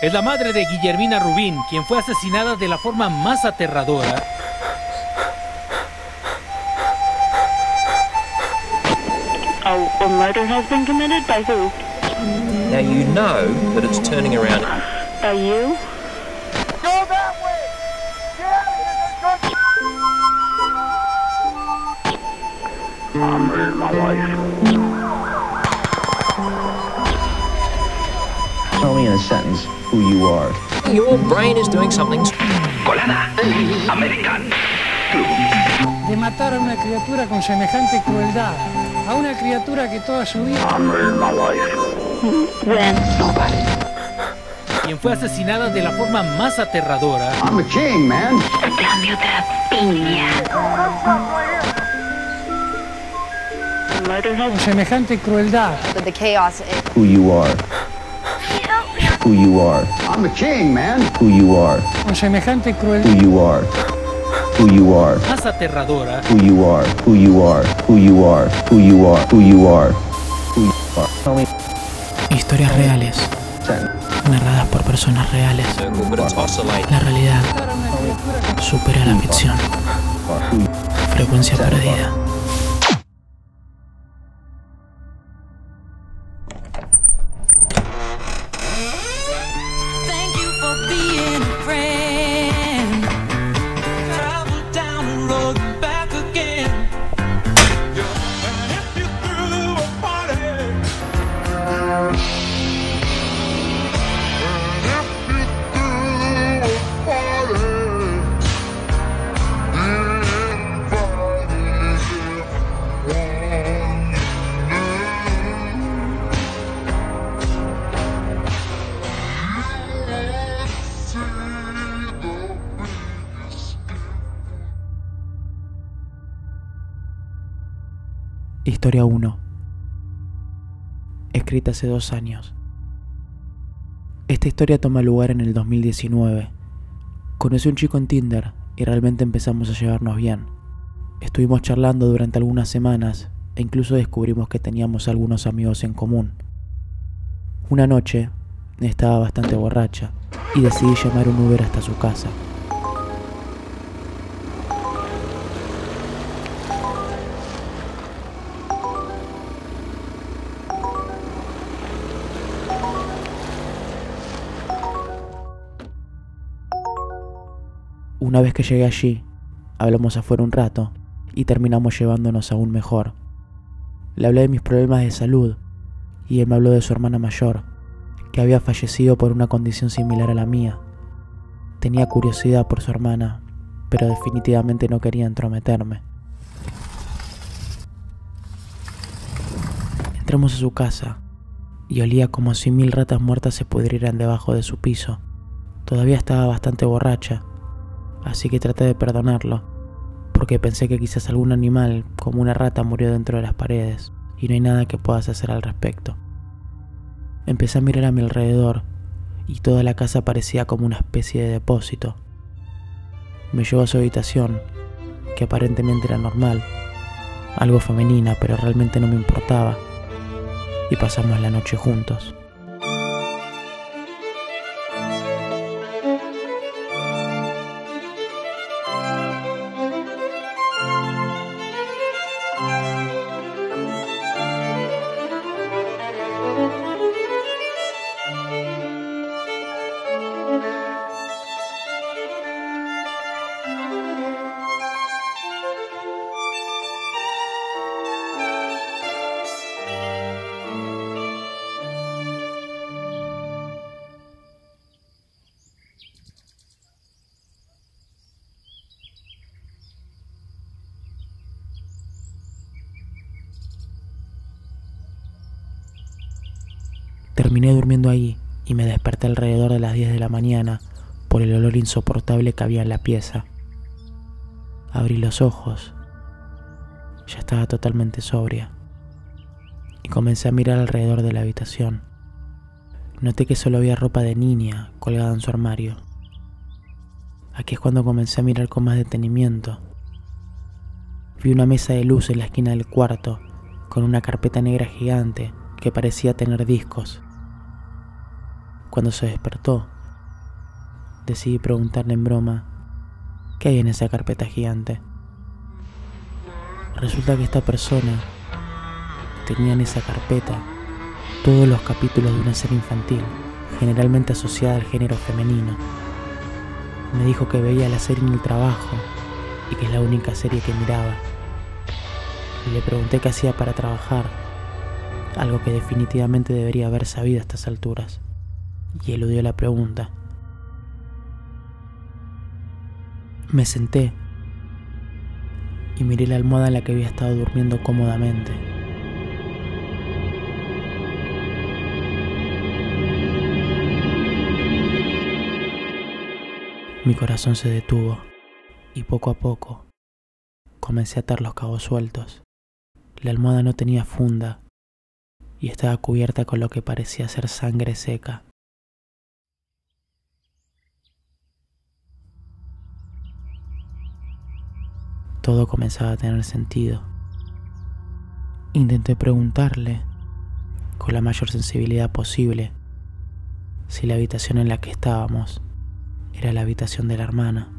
Es la madre de Guillermina Rubín, quien fue asesinada de la forma más aterradora. A, a murder has been committed by who? Now you know that it's turning around. By you? Tell me in a sentence who you are. Your brain is doing something. de matar a una criatura con semejante crueldad, a una criatura que toda su vida quien fue asesinada de la forma más aterradora. I'm a king, man. Cambio de piña. A murder has con semejante crueldad, the chaos in Who you are. Who you are. I'm a king, man. Who you are. con semejante Who crueldad, you are. Who you are. Más aterradora. Who you are. Who you are. Who you are. Who you are. Who you are. Who you are. Historias reales, narradas por personas reales. La realidad supera la ficción. Who Frecuencia perdida. Historia 1. Escrita hace dos años. Esta historia toma lugar en el 2019. Conocí a un chico en Tinder y realmente empezamos a llevarnos bien. Estuvimos charlando durante algunas semanas e incluso descubrimos que teníamos algunos amigos en común. Una noche estaba bastante borracha y decidí llamar un Uber hasta su casa. Una vez que llegué allí, hablamos afuera un rato y terminamos llevándonos aún mejor. Le hablé de mis problemas de salud y él me habló de su hermana mayor, que había fallecido por una condición similar a la mía. Tenía curiosidad por su hermana, pero definitivamente no quería entrometerme. Entramos a su casa y olía como si mil ratas muertas se pudrieran debajo de su piso. Todavía estaba bastante borracha, así que traté de perdonarlo, porque pensé que quizás algún animal, como una rata, murió dentro de las paredes, y no hay nada que puedas hacer al respecto. Empecé a mirar a mi alrededor, y toda la casa parecía como una especie de depósito. Me llevó a su habitación, que aparentemente era normal, algo femenina, pero realmente no me importaba, y pasamos la noche juntos. Terminé durmiendo ahí y me desperté alrededor de las 10 de la mañana por el olor insoportable que había en la pieza. Abrí los ojos. Ya estaba totalmente sobria. Y comencé a mirar alrededor de la habitación. Noté que solo había ropa de niña colgada en su armario. Aquí es cuando comencé a mirar con más detenimiento. Vi una mesa de luz en la esquina del cuarto, con una carpeta negra gigante que parecía tener discos. Cuando se despertó, decidí preguntarle en broma, ¿qué hay en esa carpeta gigante? Resulta que esta persona tenía en esa carpeta todos los capítulos de una serie infantil, generalmente asociada al género femenino. Me dijo que veía la serie en el trabajo y que es la única serie que miraba. Y le pregunté qué hacía para trabajar, algo que definitivamente debería haber sabido a estas alturas, y eludió la pregunta. Me senté y miré la almohada en la que había estado durmiendo cómodamente. Mi corazón se detuvo y poco a poco comencé a atar los cabos sueltos. La almohada no tenía funda y estaba cubierta con lo que parecía ser sangre seca. Todo comenzaba a tener sentido. Intenté preguntarle, con la mayor sensibilidad posible, si la habitación en la que estábamos era la habitación de la hermana.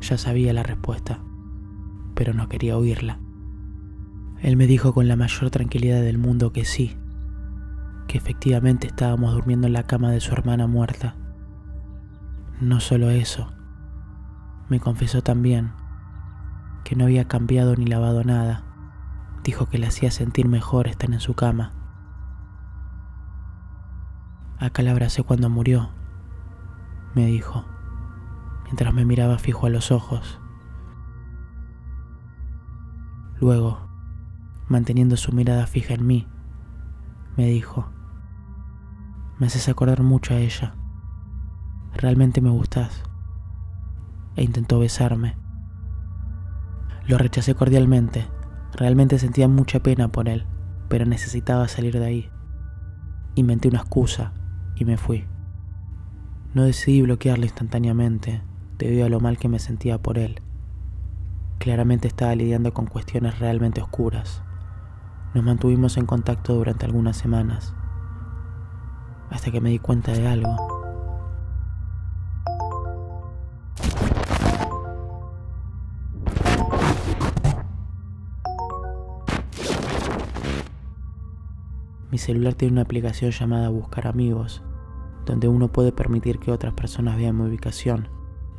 Ya sabía la respuesta, pero no quería oírla. Él me dijo con la mayor tranquilidad del mundo que sí, que efectivamente estábamos durmiendo en la cama de su hermana muerta. No solo eso, me confesó también que no había cambiado ni lavado nada. Dijo que le hacía sentir mejor estar en su cama. Acá la abracé cuando murió, me dijo, mientras me miraba fijo a los ojos. Luego, manteniendo su mirada fija en mí, me dijo, me haces acordar mucho a ella. Realmente me gustas. E intentó besarme. Lo rechacé cordialmente. Realmente sentía mucha pena por él, pero necesitaba salir de ahí. Inventé una excusa y me fui. No decidí bloquearlo instantáneamente debido a lo mal que me sentía por él. Claramente estaba lidiando con cuestiones realmente oscuras. Nos mantuvimos en contacto durante algunas semanas, hasta que me di cuenta de algo. Mi celular tiene una aplicación llamada Buscar Amigos, donde uno puede permitir que otras personas vean mi ubicación.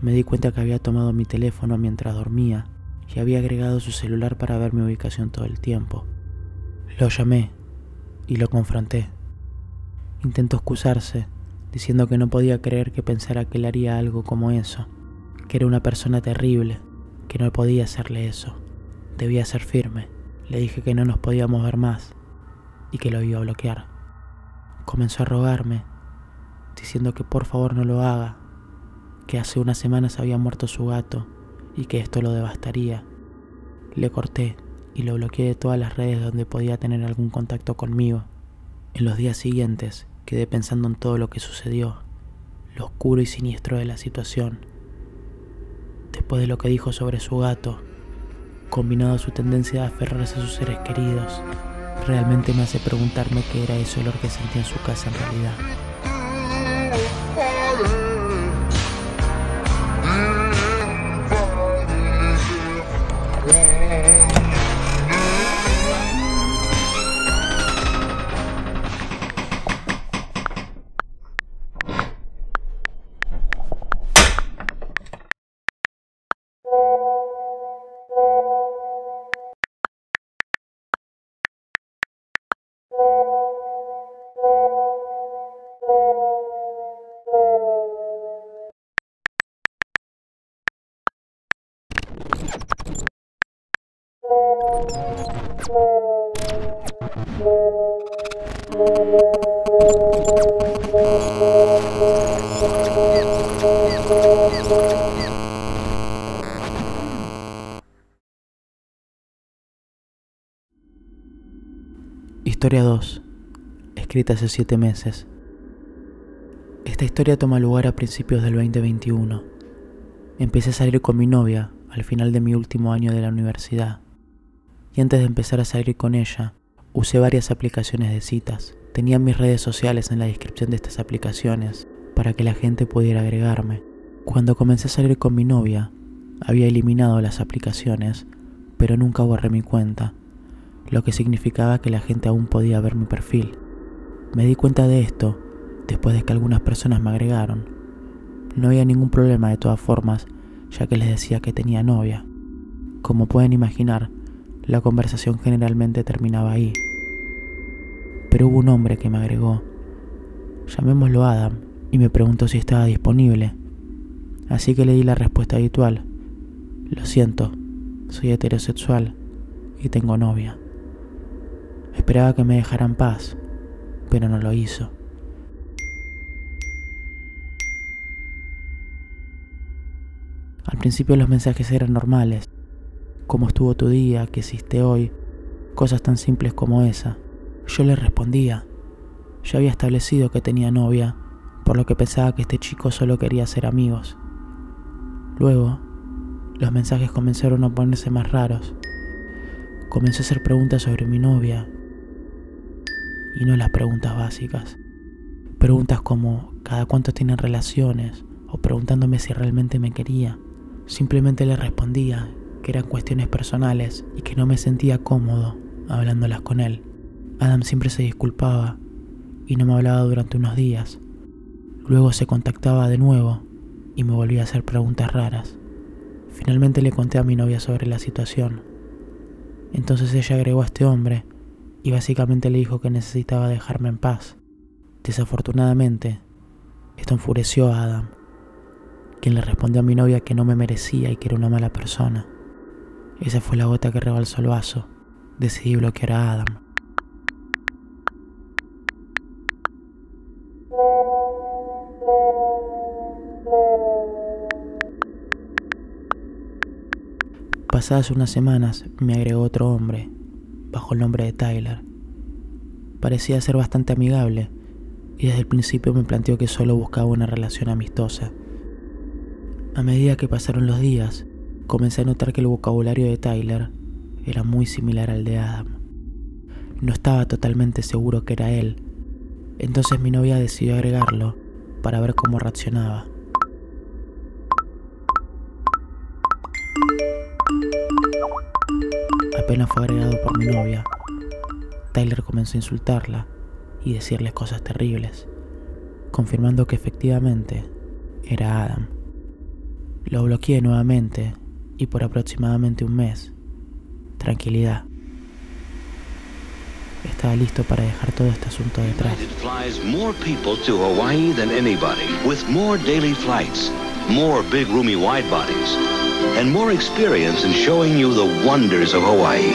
Me di cuenta que había tomado mi teléfono mientras dormía y había agregado su celular para ver mi ubicación todo el tiempo. Lo llamé y lo confronté. Intentó excusarse, diciendo que no podía creer que pensara que le haría algo como eso, que era una persona terrible, que no podía hacerle eso. Debía ser firme. Le dije que no nos podíamos ver más y que lo iba a bloquear. Comenzó a rogarme, diciendo que por favor no lo haga, que hace unas semanas había muerto su gato y que esto lo devastaría. Le corté y lo bloqueé de todas las redes donde podía tener algún contacto conmigo. En los días siguientes quedé pensando en todo lo que sucedió, lo oscuro y siniestro de la situación. Después de lo que dijo sobre su gato, combinado a su tendencia a aferrarse a sus seres queridos, realmente me hace preguntarme qué era ese olor que sentía en su casa en realidad. Historia 2, escrita hace 7 meses. Esta historia toma lugar a principios del 2021. Empecé a salir con mi novia al final de mi último año de la universidad. Y antes de empezar a salir con ella, Usé varias aplicaciones de citas. Tenía mis redes sociales en la descripción de estas aplicaciones para que la gente pudiera agregarme. Cuando comencé a salir con mi novia, había eliminado las aplicaciones, pero nunca borré mi cuenta, lo que significaba que la gente aún podía ver mi perfil. Me di cuenta de esto después de que algunas personas me agregaron. No había ningún problema de todas formas, ya que les decía que tenía novia. Como pueden imaginar, la conversación generalmente terminaba ahí. Pero hubo un hombre que me agregó. Llamémoslo Adam y me preguntó si estaba disponible. Así que le di la respuesta habitual. Lo siento, soy heterosexual y tengo novia. Esperaba que me dejara en paz, pero no lo hizo. Al principio los mensajes eran normales. ¿Cómo estuvo tu día? ¿Qué hiciste hoy? Cosas tan simples como esa. Yo le respondía. Ya había establecido que tenía novia, por lo que pensaba que este chico solo quería ser amigos. Luego, los mensajes comenzaron a ponerse más raros. Comencé a hacer preguntas sobre mi novia. Y no las preguntas básicas. Preguntas como ¿cada cuánto tienen relaciones? O preguntándome si realmente me quería. Simplemente le respondía que eran cuestiones personales y que no me sentía cómodo hablándolas con él. Adam siempre se disculpaba y no me hablaba durante unos días. Luego se contactaba de nuevo y me volvía a hacer preguntas raras. Finalmente le conté a mi novia sobre la situación. Entonces ella agregó a este hombre y básicamente le dijo que necesitaba dejarme en paz. Desafortunadamente, esto enfureció a Adam, quien le respondió a mi novia que no me merecía y que era una mala persona. Esa fue la gota que rebalsó el vaso. Decidí bloquear a Adam. Pasadas unas semanas me agregó otro hombre, bajo el nombre de Tyler. Parecía ser bastante amigable y desde el principio me planteó que solo buscaba una relación amistosa. A medida que pasaron los días, comencé a notar que el vocabulario de Tyler era muy similar al de Adam. No estaba totalmente seguro que era él, entonces mi novia decidió agregarlo para ver cómo reaccionaba. Apenas fue agregado por mi novia, Tyler comenzó a insultarla y decirle cosas terribles, confirmando que efectivamente era Adam. Lo bloqueé nuevamente y por aproximadamente un mes. Tranquilidad. Estaba listo para dejar todo este asunto detrás. More people to Hawaii than anybody, with more daily flights, more big roomy wide bodies, and more experience in showing you the wonders of Hawaii.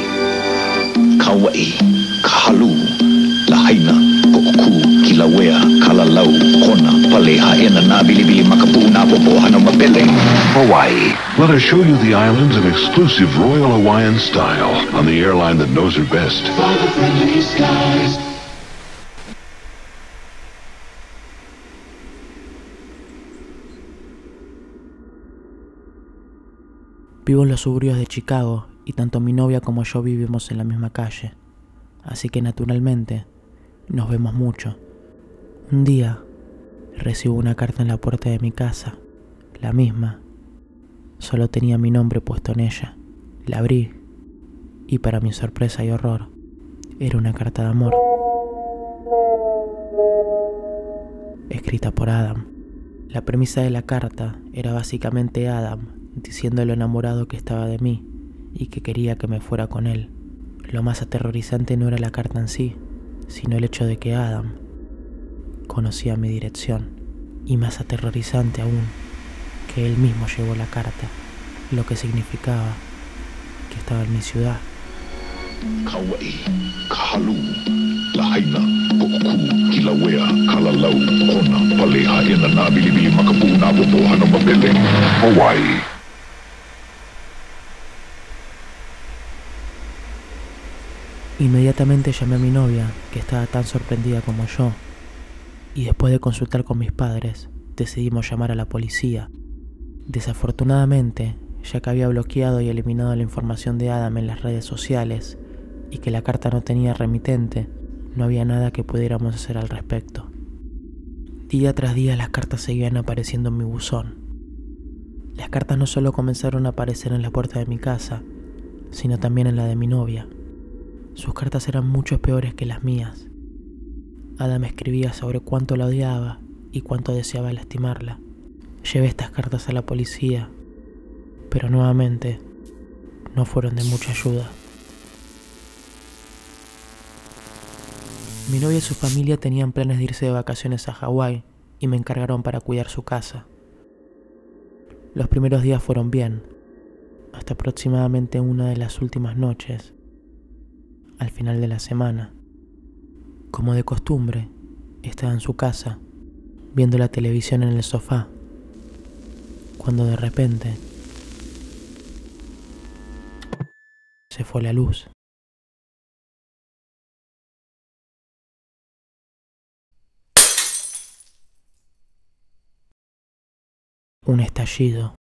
Kauai, Kahalu, Lahaina, Ko'oku, Kilauea, Kalalau, Kona, Paleha, Ina, na Bilibili, Makapu, na Mapele. Hawaii. Let us show you the islands in exclusive Royal Hawaiian style on the airline that knows her best. Vivo en los suburbios de Chicago y tanto mi novia como yo vivimos en la misma calle, así que naturalmente nos vemos mucho. Un día recibo una carta en la puerta de mi casa, la misma, solo tenía mi nombre puesto en ella. La abrí y para mi sorpresa y horror, era una carta de amor. Escrita por Adam. La premisa de la carta era básicamente Adam diciendo lo enamorado que estaba de mí y que quería que me fuera con él. Lo más aterrorizante no era la carta en sí, sino el hecho de que Adam conocía mi dirección. Y más aterrorizante aún, que él mismo llevó la carta, lo que significaba que estaba en mi ciudad. Kauai, Kahalu, Lahaina, Ko'oku, Kilauea, Kalalau, Kona, Paleha, Ina, na Bilibili, Makapu, na Popo, Hana, Mapele. Hawaii. Inmediatamente llamé a mi novia, que estaba tan sorprendida como yo, y después de consultar con mis padres, decidimos llamar a la policía. Desafortunadamente, ya que había bloqueado y eliminado la información de Adam en las redes sociales, y que la carta no tenía remitente, no había nada que pudiéramos hacer al respecto. Día tras día las cartas seguían apareciendo en mi buzón. Las cartas no solo comenzaron a aparecer en la puerta de mi casa, sino también en la de mi novia. Sus cartas eran mucho peores que las mías. Ada me escribía sobre cuánto la odiaba y cuánto deseaba lastimarla. Llevé estas cartas a la policía, pero nuevamente no fueron de mucha ayuda. Mi novia y su familia tenían planes de irse de vacaciones a Hawái y me encargaron para cuidar su casa. Los primeros días fueron bien, hasta aproximadamente una de las últimas noches, al final de la semana. Como de costumbre, estaba en su casa, viendo la televisión en el sofá, cuando de repente se fue la luz. Un estallido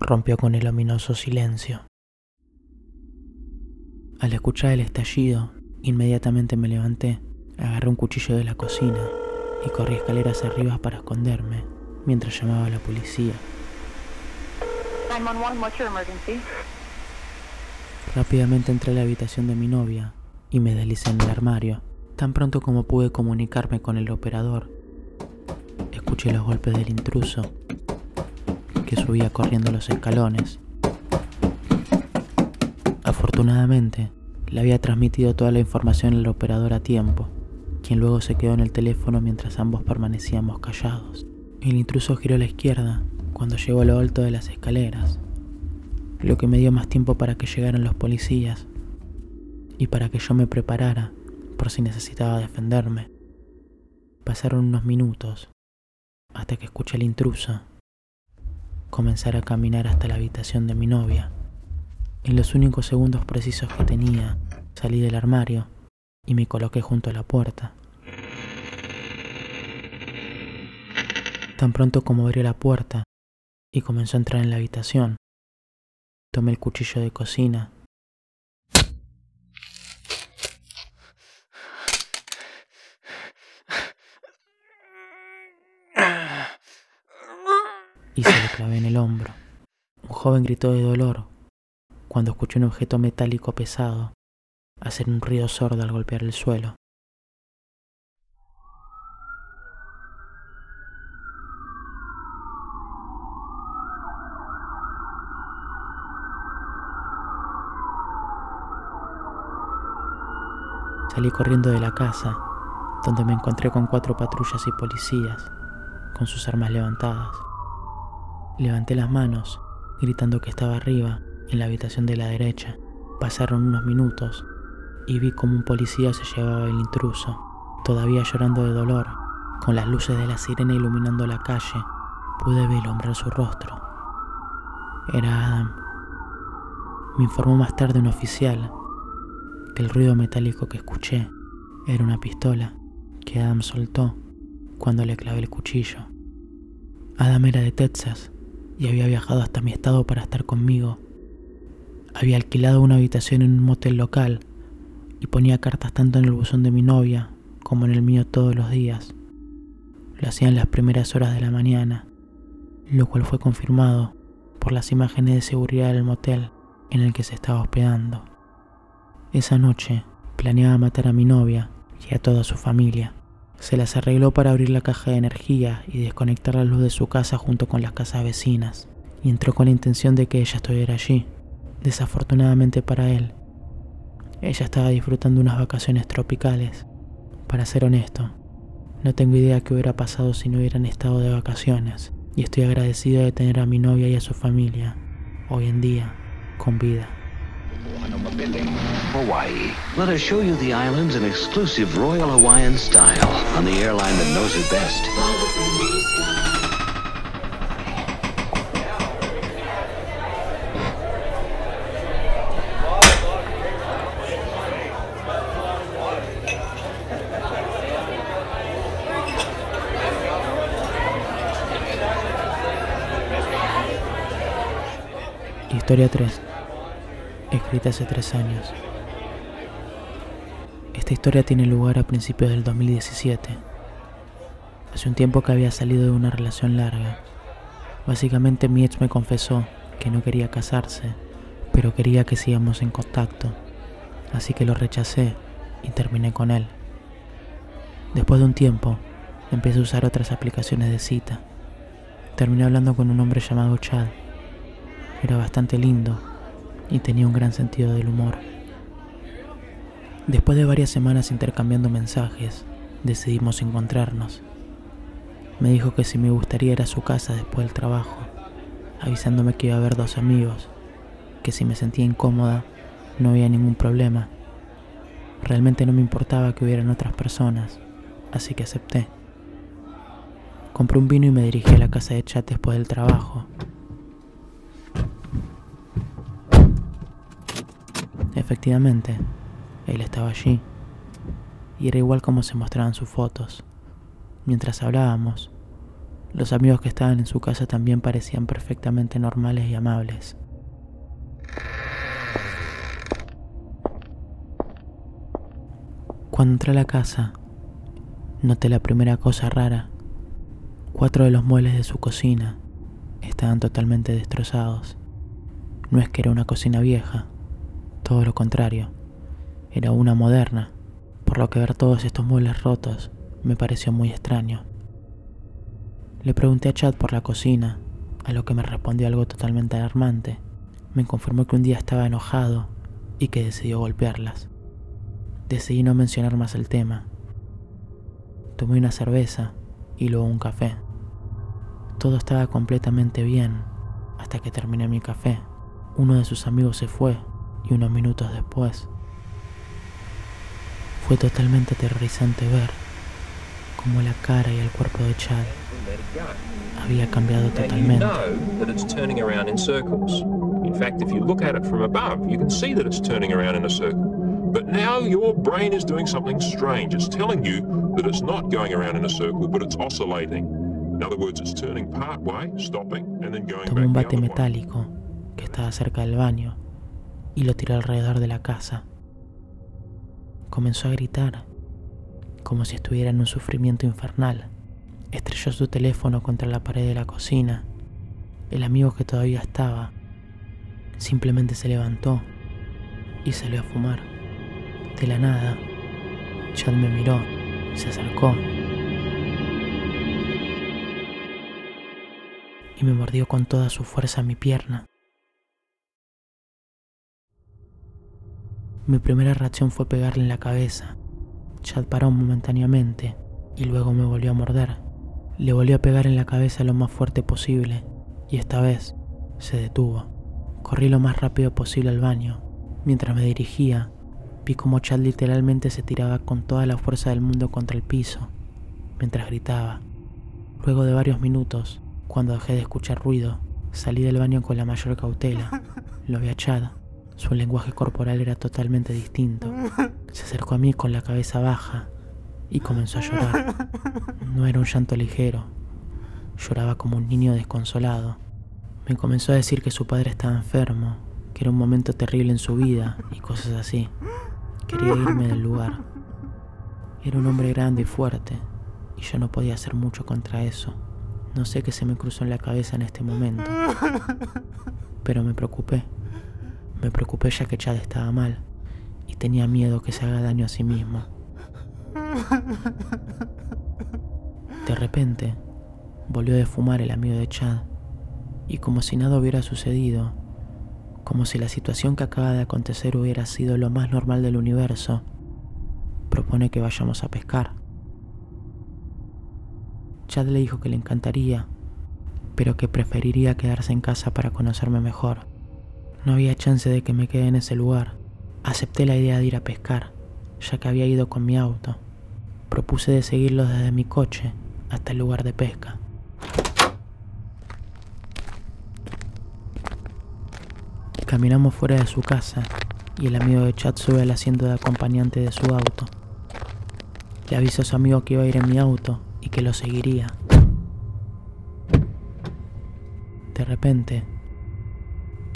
rompió con el ominoso silencio. Al escuchar el estallido, inmediatamente me levanté, agarré un cuchillo de la cocina y corrí escaleras arriba para esconderme mientras llamaba a la policía. 911, what's your emergency? Rápidamente entré a la habitación de mi novia y me deslicé en el armario. Tan pronto como pude comunicarme con el operador, escuché los golpes del intruso que subía corriendo los escalones. Afortunadamente, le había transmitido toda la información al operador a tiempo, quien luego se quedó en el teléfono mientras ambos permanecíamos callados. El intruso giró a la izquierda cuando llegó a lo alto de las escaleras, lo que me dio más tiempo para que llegaran los policías y para que yo me preparara por si necesitaba defenderme. Pasaron unos minutos hasta que escuché al intruso comenzar a caminar hasta la habitación de mi novia. En los únicos segundos precisos que tenía, salí del armario y me coloqué junto a la puerta. Tan pronto como abrió la puerta y comenzó a entrar en la habitación, tomé el cuchillo de cocina y se le clavé en el hombro. Un joven gritó de dolor cuando escuchó un objeto metálico pesado hacer un ruido sordo al golpear el suelo. Salí corriendo de la casa, donde me encontré con cuatro patrullas y policías, con sus armas levantadas. Levanté las manos, gritando que estaba arriba, en la habitación de la derecha. Pasaron unos minutos y vi como un policía se llevaba el intruso, todavía llorando de dolor, con las luces de la sirena iluminando la calle. Pude vislumbrar su rostro. Era Adam. Me informó más tarde un oficial que el ruido metálico que escuché era una pistola que Adam soltó cuando le clavé el cuchillo. Adam era de Texas y había viajado hasta mi estado para estar conmigo. Había alquilado una habitación en un motel local y ponía cartas tanto en el buzón de mi novia como en el mío todos los días. Lo hacía en las primeras horas de la mañana, lo cual fue confirmado por las imágenes de seguridad del motel en el que se estaba hospedando. Esa noche planeaba matar a mi novia y a toda su familia. Se las arregló para abrir la caja de energía y desconectar la luz de su casa junto con las casas vecinas, y entró con la intención de que ella estuviera allí. Desafortunadamente para él, ella estaba disfrutando unas vacaciones tropicales. Para ser honesto, no tengo idea qué hubiera pasado si no hubieran estado de vacaciones, y estoy agradecido de tener a mi novia y a su familia, hoy en día, con vida. Hawaii. Let us show you the islands in exclusive Royal Hawaiian style on the airline that knows it best. Historia 3. Escrita hace tres años. Esta historia tiene lugar a principios del 2017. Hace un tiempo que había salido de una relación larga. Básicamente mi ex me confesó que no quería casarse, pero quería que sigamos en contacto. Así que lo rechacé y terminé con él. Después de un tiempo, empecé a usar otras aplicaciones de cita. Terminé hablando con un hombre llamado Chad. Era bastante lindo y tenía un gran sentido del humor. Después de varias semanas intercambiando mensajes, decidimos encontrarnos. Me dijo que si me gustaría ir a su casa después del trabajo, avisándome que iba a ver dos amigos, que si me sentía incómoda no había ningún problema. Realmente no me importaba que hubieran otras personas, así que acepté. Compré un vino y me dirigí a la casa de chat después del trabajo. Efectivamente, él estaba allí, y era igual como se mostraban sus fotos. Mientras hablábamos, los amigos que estaban en su casa también parecían perfectamente normales y amables. Cuando entré a la casa, noté la primera cosa rara. Cuatro de los muebles de su cocina estaban totalmente destrozados. No es que era una cocina vieja, todo lo contrario, era una moderna, por lo que ver todos estos muebles rotos me pareció muy extraño. Le pregunté a Chad por la cocina, a lo que me respondió algo totalmente alarmante. Me confirmó que un día estaba enojado y que decidió golpearlas. Decidí no mencionar más el tema. Tomé una cerveza y luego un café. Todo estaba completamente bien hasta que terminé mi café. Uno de sus amigos se fue y unos minutos después fue totalmente aterrorizante ver cómo la cara y el cuerpo de Chad había cambiado totalmente. in fact, if you look at it from above, you can see that it's turning around in a circle. But now your brain is doing something strange. It's telling you that it's not going around in a circle, but it's oscillating. In other words, it's turning part way, stopping, and then going Tomó un bate metálico que estaba cerca del baño y lo tiró alrededor de la casa. Comenzó a gritar, como si estuviera en un sufrimiento infernal. Estrelló su teléfono contra la pared de la cocina. El amigo que todavía estaba simplemente se levantó y salió a fumar. De la nada, Chad me miró, se acercó y me mordió con toda su fuerza mi pierna. Mi primera reacción fue pegarle en la cabeza. Chad paró momentáneamente y luego me volvió a morder. Le volvió a pegar en la cabeza lo más fuerte posible y esta vez se detuvo. Corrí lo más rápido posible al baño. Mientras me dirigía, vi como Chad literalmente se tiraba con toda la fuerza del mundo contra el piso, mientras gritaba. Luego de varios minutos, cuando dejé de escuchar ruido, salí del baño con la mayor cautela. Lo vi a Chad. Su lenguaje corporal era totalmente distinto. Se acercó a mí con la cabeza baja y comenzó a llorar. No era un llanto ligero. Lloraba como un niño desconsolado. Me comenzó a decir que su padre estaba enfermo, que era un momento terrible en su vida y cosas así. Quería irme del lugar. Era un hombre grande y fuerte, y yo no podía hacer mucho contra eso. No sé qué se me cruzó en la cabeza en este momento, pero me preocupé. Me preocupé ya que Chad estaba mal y tenía miedo que se haga daño a sí mismo. De repente, volvió de fumar el amigo de Chad y como si nada hubiera sucedido, como si la situación que acaba de acontecer hubiera sido lo más normal del universo, propone que vayamos a pescar. Chad le dijo que le encantaría, pero que preferiría quedarse en casa para conocerme mejor. No había chance de que me quede en ese lugar. Acepté la idea de ir a pescar, ya que había ido con mi auto. Propuse de seguirlo desde mi coche hasta el lugar de pesca. Caminamos fuera de su casa y el amigo de Chad sube al asiento de acompañante de su auto. Le avisó a su amigo que iba a ir en mi auto y que lo seguiría. De repente,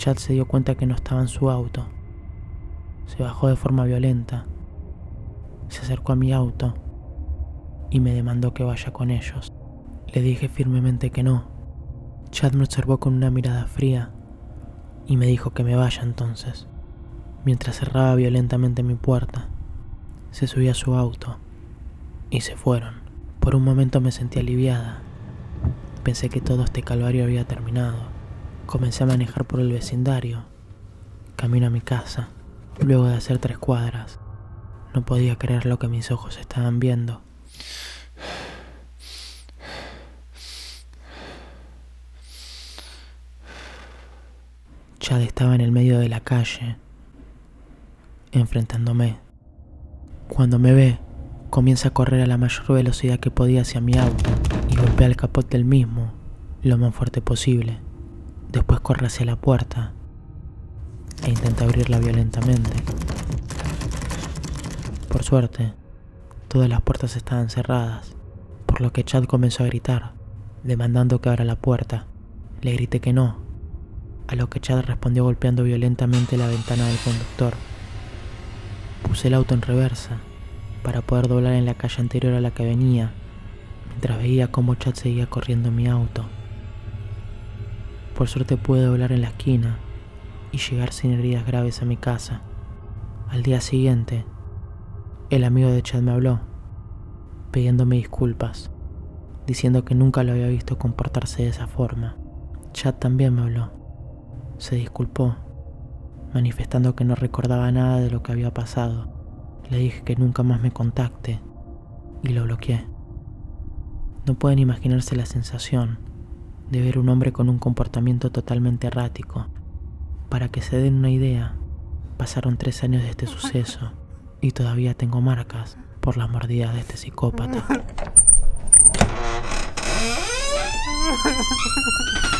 Chad se dio cuenta que no estaba en su auto. Se bajó de forma violenta se acercó a mi auto y me demandó que vaya con ellos. Le dije firmemente que no. Chad me observó con una mirada fría y me dijo que me vaya entonces, mientras cerraba violentamente mi puerta. Se subió a su auto y se fueron. Por un momento me sentí aliviada. Pensé que todo este calvario había terminado. Comencé a manejar por el vecindario, camino a mi casa. Luego de hacer tres cuadras, no podía creer lo que mis ojos estaban viendo. Chad estaba en el medio de la calle, enfrentándome. Cuando me ve, comienza a correr a la mayor velocidad que podía hacia mi auto y golpea el capot del mismo lo más fuerte posible. Después corre hacia la puerta e intenta abrirla violentamente. Por suerte, todas las puertas estaban cerradas, por lo que Chad comenzó a gritar, demandando que abra la puerta. Le grité que no, a lo que Chad respondió golpeando violentamente la ventana del conductor. Puse el auto en reversa para poder doblar en la calle anterior a la que venía, mientras veía cómo Chad seguía corriendo en mi auto. Por suerte pude doblar en la esquina y llegar sin heridas graves a mi casa. Al día siguiente, el amigo de Chad me habló, pidiéndome disculpas, diciendo que nunca lo había visto comportarse de esa forma. Chad también me habló. Se disculpó, manifestando que no recordaba nada de lo que había pasado. Le dije que nunca más me contacte y lo bloqueé. No pueden imaginarse la sensación de ver un hombre con un comportamiento totalmente errático. Para que se den una idea, pasaron tres años de este suceso y todavía tengo marcas por las mordidas de este psicópata.